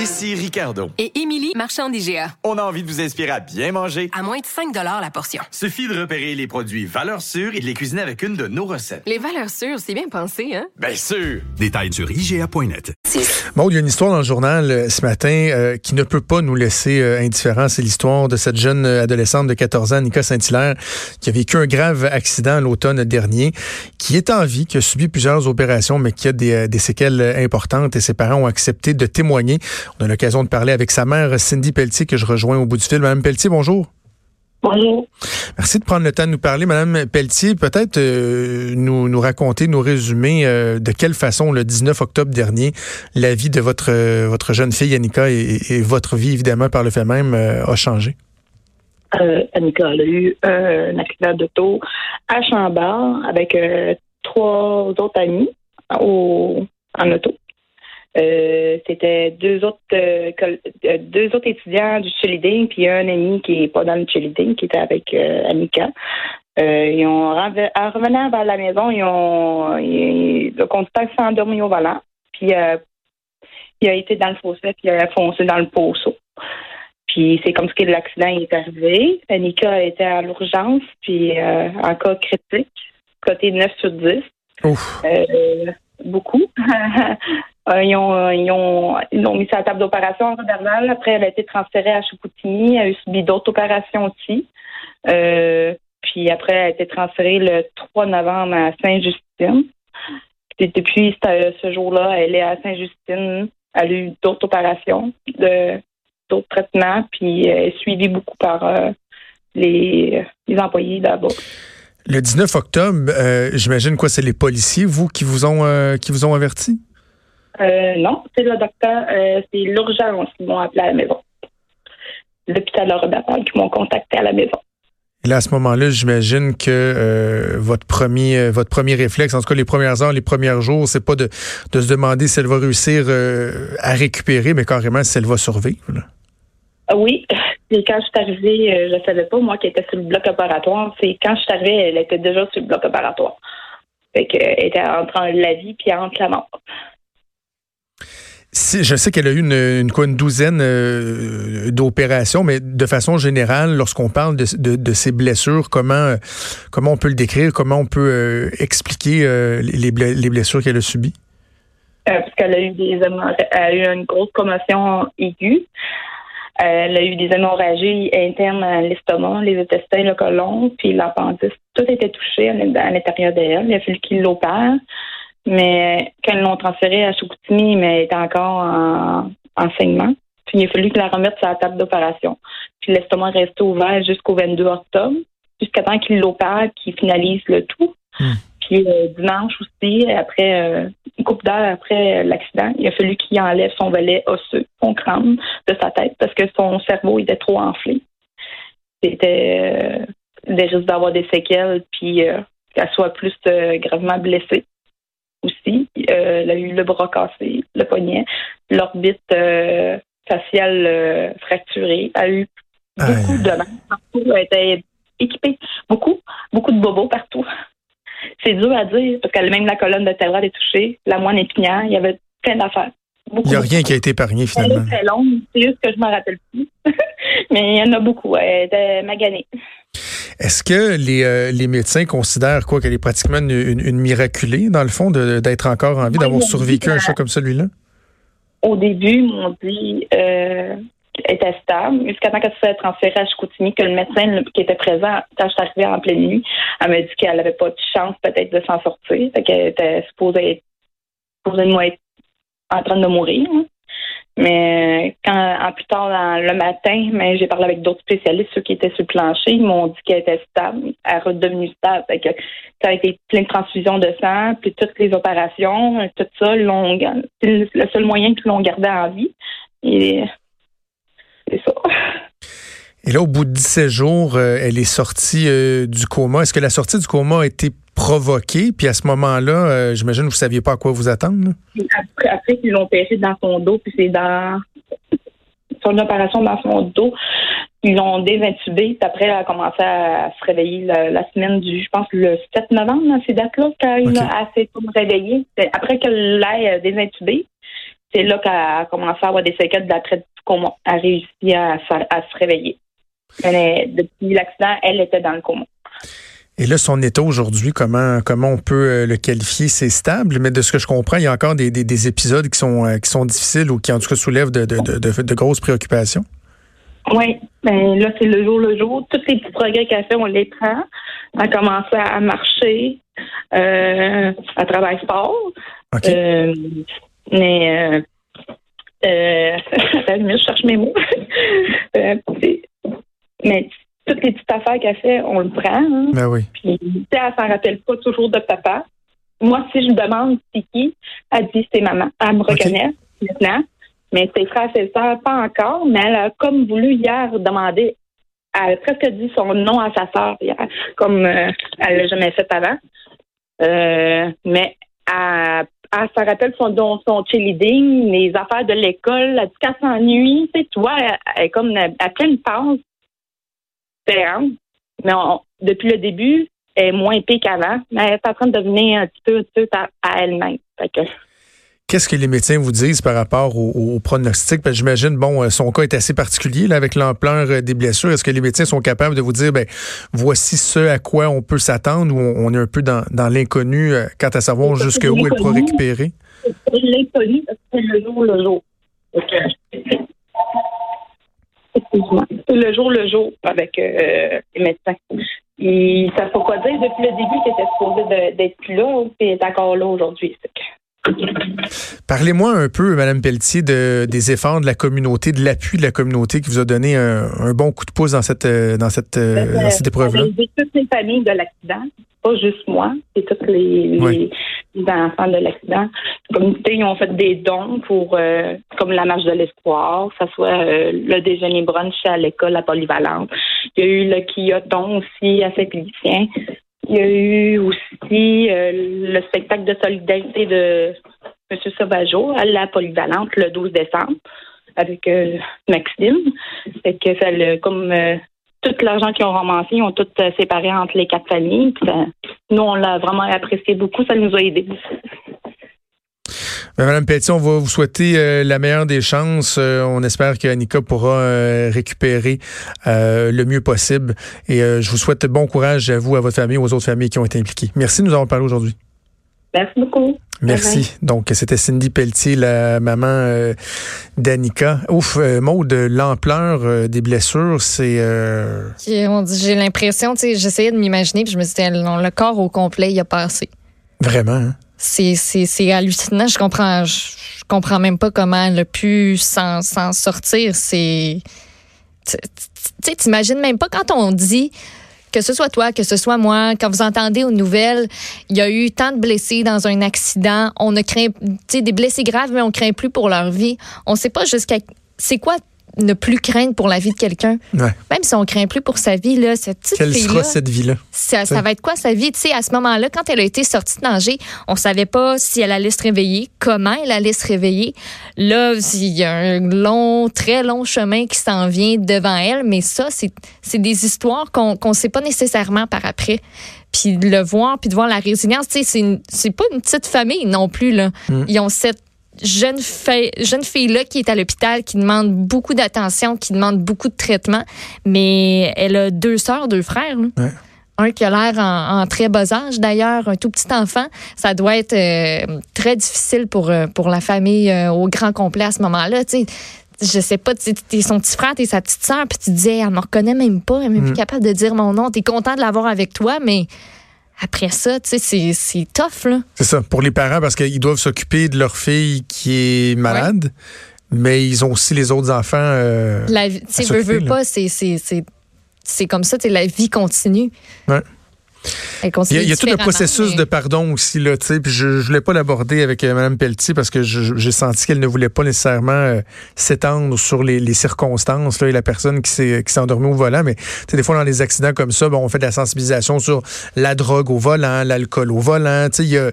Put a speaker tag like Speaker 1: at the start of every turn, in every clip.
Speaker 1: Ici Ricardo.
Speaker 2: Et Émilie, marchand d'IGA.
Speaker 1: On a envie de vous inspirer à bien manger.
Speaker 2: À moins de 5 la portion.
Speaker 1: Suffit de repérer les produits valeurs sûres et de les cuisiner avec une de nos recettes.
Speaker 2: Les valeurs sûres, c'est bien pensé, hein?
Speaker 1: Bien sûr!
Speaker 3: Détails sur IGA.net.
Speaker 4: Bon, il y a une histoire dans le journal euh, ce matin euh, qui ne peut pas nous laisser euh, indifférents. C'est l'histoire de cette jeune adolescente de 14 ans, Nika Saint-Hilaire, qui a vécu un grave accident l'automne dernier, qui est en vie, qui a subi plusieurs opérations, mais qui a des, des séquelles importantes et ses parents ont accepté de témoigner. On a l'occasion de parler avec sa mère, Cindy Pelletier, que je rejoins au bout du fil. Madame Pelletier, bonjour.
Speaker 5: Bonjour.
Speaker 4: Merci de prendre le temps de nous parler. Madame Pelletier, peut-être euh, nous, nous raconter, nous résumer euh, de quelle façon, le 19 octobre dernier, la vie de votre, euh, votre jeune fille, Annika, et, votre vie, évidemment, par le fait même, a changé?
Speaker 5: Annika, elle a eu un accident d'auto à Chambord avec trois autres amis au, en auto. Euh, c'était deux autres euh, euh, deux autres étudiants du cheerleading puis un ami qui est pas dans le cheerleading qui était avec Annika. ils ont en revenant vers la maison, ils ont le conducteur s'est endormi au volant, puis il a été dans le fossé puis il a foncé dans le poceau. Puis c'est comme ce que l'accident est arrivé. Annika était à l'urgence, puis en cas critique, côté 9 sur 10. Ouf. Beaucoup. Euh, ils, ont, euh, l'ont mis sur la table d'opération en Rodernal. Après, elle a été transférée à Chicoutimi. Elle a eu subi d'autres opérations aussi. Euh, puis après, elle a été transférée le 3 novembre à Saint-Justine. depuis ce jour-là, elle est à Saint-Justine. Elle a eu d'autres opérations, d'autres traitements, puis elle est suivie beaucoup par les, les employés là-bas.
Speaker 4: Le 19 octobre, j'imagine quoi, c'est les policiers, vous, qui vous ont qui vous ont averti?
Speaker 5: Euh, non, c'est le docteur, euh, c'est l'urgence qui m'ont appelé à la maison. L'hôpital Robert qui m'ont contacté à la maison.
Speaker 4: Et là, à ce moment-là, j'imagine que euh, votre premier votre premier réflexe, en tout cas les premières heures, les premiers jours, c'est pas de, de se demander si elle va réussir à récupérer, mais carrément si elle va survivre.
Speaker 5: Oui. Quand je suis arrivée, je ne savais pas, moi, qui était sur le bloc opératoire. C'est quand je suis arrivée, elle était déjà sur le bloc opératoire. Fait qu'elle était entre la vie puis entre la mort
Speaker 4: je sais qu'elle a eu une, une, douzaine euh, d'opérations, mais de façon générale, lorsqu'on parle de, de, ces blessures, comment, comment on peut le décrire, comment on peut euh, expliquer euh, les, les, blessures qu'elle a subies?
Speaker 5: parce qu'elle a eu des elle a eu une grosse commotion aiguë. Elle a eu des hémorragies internes à l'estomac, les intestins, le côlon, puis l'appendice. Tout était touché à l'intérieur d'elle. Il a fallu qu'il l'opère. Mais quand ils l'ont transférée à Chicoutimi, mais elle était encore en enseignement. Puis il a fallu que la remette sur la table d'opération. Puis l'estomac restait ouvert jusqu'au 22 octobre, jusqu'à temps qu'il l'opère, qu'il finalise le tout. Hmm. Puis euh, dimanche aussi, après euh, une couple d'heures après l'accident, il a fallu qu'il enlève son volet osseux, son crâne de sa tête, parce que son cerveau était trop enflé. C'était euh, des risques d'avoir des séquelles, puis qu'elle soit plus gravement blessée aussi. Euh, elle a eu le bras cassé, le poignet, l'orbite euh, faciale euh, fracturée. Elle a eu beaucoup de mal partout. Elle était équipée. Beaucoup, beaucoup de bobos partout. C'est dur à dire parce qu'elle même la colonne de vertébrale est touchée, la moine épinière, il y avait plein d'affaires.
Speaker 4: Il n'y a rien qui a été épargné finalement.
Speaker 5: Elle est très longue, c'est juste que je ne m'en rappelle plus. Mais il y en a beaucoup. Elle était maganée.
Speaker 4: Est-ce que les, euh, les, médecins considèrent quoi qu'elle est pratiquement une, miraculée, dans le fond, d'être encore en vie, d'avoir survécu à un choc comme celui-là?
Speaker 5: Au début, ils m'ont dit euh, était stable, jusqu'à temps qu'elle se fait transférer à Chicoutimi, que le médecin qui était présent quand je suis arrivée en pleine nuit, elle m'a dit qu'elle n'avait pas de chance peut-être de s'en sortir, qu'elle était supposée être, supposée être en train de mourir. Mais quand en plus tard le matin, j'ai parlé avec d'autres spécialistes, ceux qui étaient sur le plancher, ils m'ont dit qu'elle était stable, elle est redevenue stable. ça a été plein de transfusions de sang, puis toutes les opérations, tout ça, c'est le seul moyen qu'ils l'ont gardé en vie. C'est ça.
Speaker 4: Et là, au bout de 17 jours, euh, elle est sortie euh, du coma. Est-ce que la sortie du coma a été provoquée? Puis à ce moment-là, euh, j'imagine que vous ne saviez pas à quoi vous attendre.
Speaker 5: Après, après qu'ils l'ont pêché dans son dos, puis c'est dans son opération dans son dos. Ils l'ont désintubé. Puis après, elle a commencé à se réveiller la, semaine du, je pense, le 7 novembre, dans ces dates-là, quand il a assez pour me réveiller. Après qu'elle l'ait désintubé, c'est là qu'elle a commencé à avoir des séquelles d'après du coma. Elle a réussi à, à se réveiller. Mais depuis l'accident, elle était dans le coma.
Speaker 4: Et là, son état aujourd'hui, comment comment on peut euh, le qualifier? C'est stable, mais de ce que je comprends, il y a encore des, des, épisodes qui sont euh, qui sont difficiles ou qui en tout cas soulèvent de, de, de, de grosses préoccupations.
Speaker 5: Oui, ben là, c'est le jour le jour. Tous les petits progrès qu'elle fait, on les prend. Elle a commencé à marcher, euh, à travailler sport. Euh, mais euh, euh, je cherche mes mots. Euh, mais toutes les petites affaires qu'elle fait, on le prend. Hein.
Speaker 4: Ben oui.
Speaker 5: Puis, elle s'en rappelle pas toujours de papa. Moi, si je me demande c'est qui, elle dit c'est maman. Elle me reconnaît maintenant. Mais ses frères et ses sœurs, pas encore. Mais elle a comme voulu hier demander. Elle a presque dit son nom à sa sœur hier, comme euh, elle l'a jamais fait avant. Euh, mais elle, elle se rappelle son, son cheerleading, les affaires de l'école, elle dit qu'elle s'ennuie. Tu sais, toi, elle, est comme à pleine passe mais depuis le début, elle est moins épée qu'avant, mais elle est en train de devenir un petit peu, à, elle-même.
Speaker 4: Qu'est-ce que les médecins vous disent par rapport au, pronostic? J'imagine, bon, euh, son cas est assez particulier là, avec l'ampleur euh, des blessures. Est-ce que les médecins sont capables de vous dire, ben, voici ce à quoi on peut s'attendre ou on, est un peu dans, l'inconnu euh, quant à savoir jusqu'où elle pourra récupérer?
Speaker 5: L'inconnu, c'est le jour le jour. C'est le jour le jour avec euh, les médecins. Et ça ne faut pas dire depuis le début qu'il était supposé d'être plus là, et est encore là aujourd'hui.
Speaker 4: Parlez-moi un peu, Mme Pelletier, de, des efforts de la communauté, de l'appui de la communauté qui vous a donné un, bon coup de pouce dans cette, euh, dans cette, euh, ben, dans cette épreuve-là.
Speaker 5: toutes les familles de l'accident, pas juste moi, c'est tous les, enfants de l'accident. Les communautés ils ont fait des dons pour, euh, comme la marche de l'espoir, que ce soit le déjeuner brunch à l'école à Polyvalente. Il y a eu le quilloton aussi à Saint-Félicien. Il y a eu aussi euh, le spectacle de solidarité de M. Sauvageau à la polyvalente le 12 décembre avec euh, Maxime. Fait que ça, comme euh, tout l'argent qu'ils ont ramassé, ils ont tout séparé entre les quatre familles. nous, on l'a vraiment apprécié beaucoup. Ça nous a aidés.
Speaker 4: Ben, Madame Petit, on va vous souhaiter euh, la meilleure des chances. Euh, on espère qu'Annika pourra euh, récupérer le mieux possible. Et je vous souhaite bon courage à vous, à votre famille, aux autres familles qui ont été impliquées. Merci de nous avoir parlé aujourd'hui.
Speaker 5: Merci beaucoup.
Speaker 4: Merci. Donc, c'était Cindy Pelletier, la maman d'Annika. Ouf, de l'ampleur des blessures, c'est...
Speaker 6: J'ai l'impression, tu sais, j'essayais de m'imaginer, puis je me suis dit, le corps au complet, il a passé.
Speaker 4: Vraiment, hein?
Speaker 6: C'est hallucinant. Je comprends, je, comprends même pas comment elle a pu s'en sortir. C'est, tu sais, t'imagines même pas quand on dit que ce soit toi, que ce soit moi, quand vous entendez aux nouvelles, il y a eu tant de blessés dans un accident, on ne craint, tu sais, des blessés graves, mais on craint plus pour leur vie. On sait pas jusqu'à, c'est quoi ne plus craindre pour la vie de quelqu'un. Même si on craint plus pour sa vie, là, cette petite
Speaker 4: Quelle sera cette vie-là?
Speaker 6: Ça, va être quoi sa vie? Tu sais, à ce moment-là, quand elle a été sortie de danger, on savait pas si elle allait se réveiller, comment elle allait se réveiller. Là, il y a un long, très long chemin qui s'en vient devant elle, mais ça, c'est des histoires qu'on ne sait pas nécessairement par après puis de le voir, puis de voir la résilience. Tu sais, c'est pas une petite famille non plus. Là. Mm. Ils ont cette jeune fille, jeune fille-là qui est à l'hôpital, qui demande beaucoup d'attention, qui demande beaucoup de traitement, mais elle a deux sœurs, deux frères. Un qui a l'air en, très bas âge, d'ailleurs, un tout petit enfant. Ça doit être euh, très difficile pour, euh, pour la famille euh, au grand complet à ce moment-là. Tu sais, je sais pas, tu es son petit frère, t'es sa petite sœur, puis tu disais, elle me reconnaît même pas, elle est même plus mm. capable de dire mon nom. T'es content de l'avoir avec toi, mais après ça, tu sais, c'est tough, là.
Speaker 4: C'est ça, pour les parents, parce qu'ils doivent s'occuper de leur fille qui est malade, mais ils ont aussi les autres enfants. Euh,
Speaker 6: la vie, tu veux, veux pas, c'est comme ça, tu la vie continue.
Speaker 4: Ouais. Il y a, tout un processus de pardon aussi, là, tu sais, puis je ne voulais pas l'aborder avec euh, Mme Pelletier parce que j'ai senti qu'elle ne voulait pas nécessairement euh, s'étendre sur les, circonstances là, et la personne qui s'est endormie au volant. Mais des fois, dans les accidents comme ça, bon, on fait de la sensibilisation sur la drogue au volant, l'alcool au volant. Il y a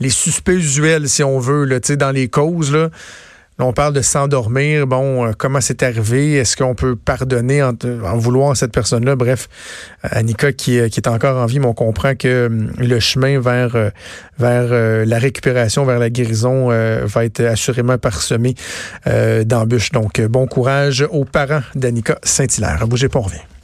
Speaker 4: les suspects usuels, si on veut, là, dans les causes. Là. On parle de s'endormir. Bon, euh, comment c'est arrivé? Est-ce qu'on peut pardonner en, en vouloir cette personne-là? Bref, Annika qui, qui, est encore en vie, mais on comprend que hum, le chemin vers, vers la récupération, vers la guérison va être assurément parsemé d'embûches. Donc, bon courage aux parents d'Annika Saint-Hilaire. Bougez pas, on revient.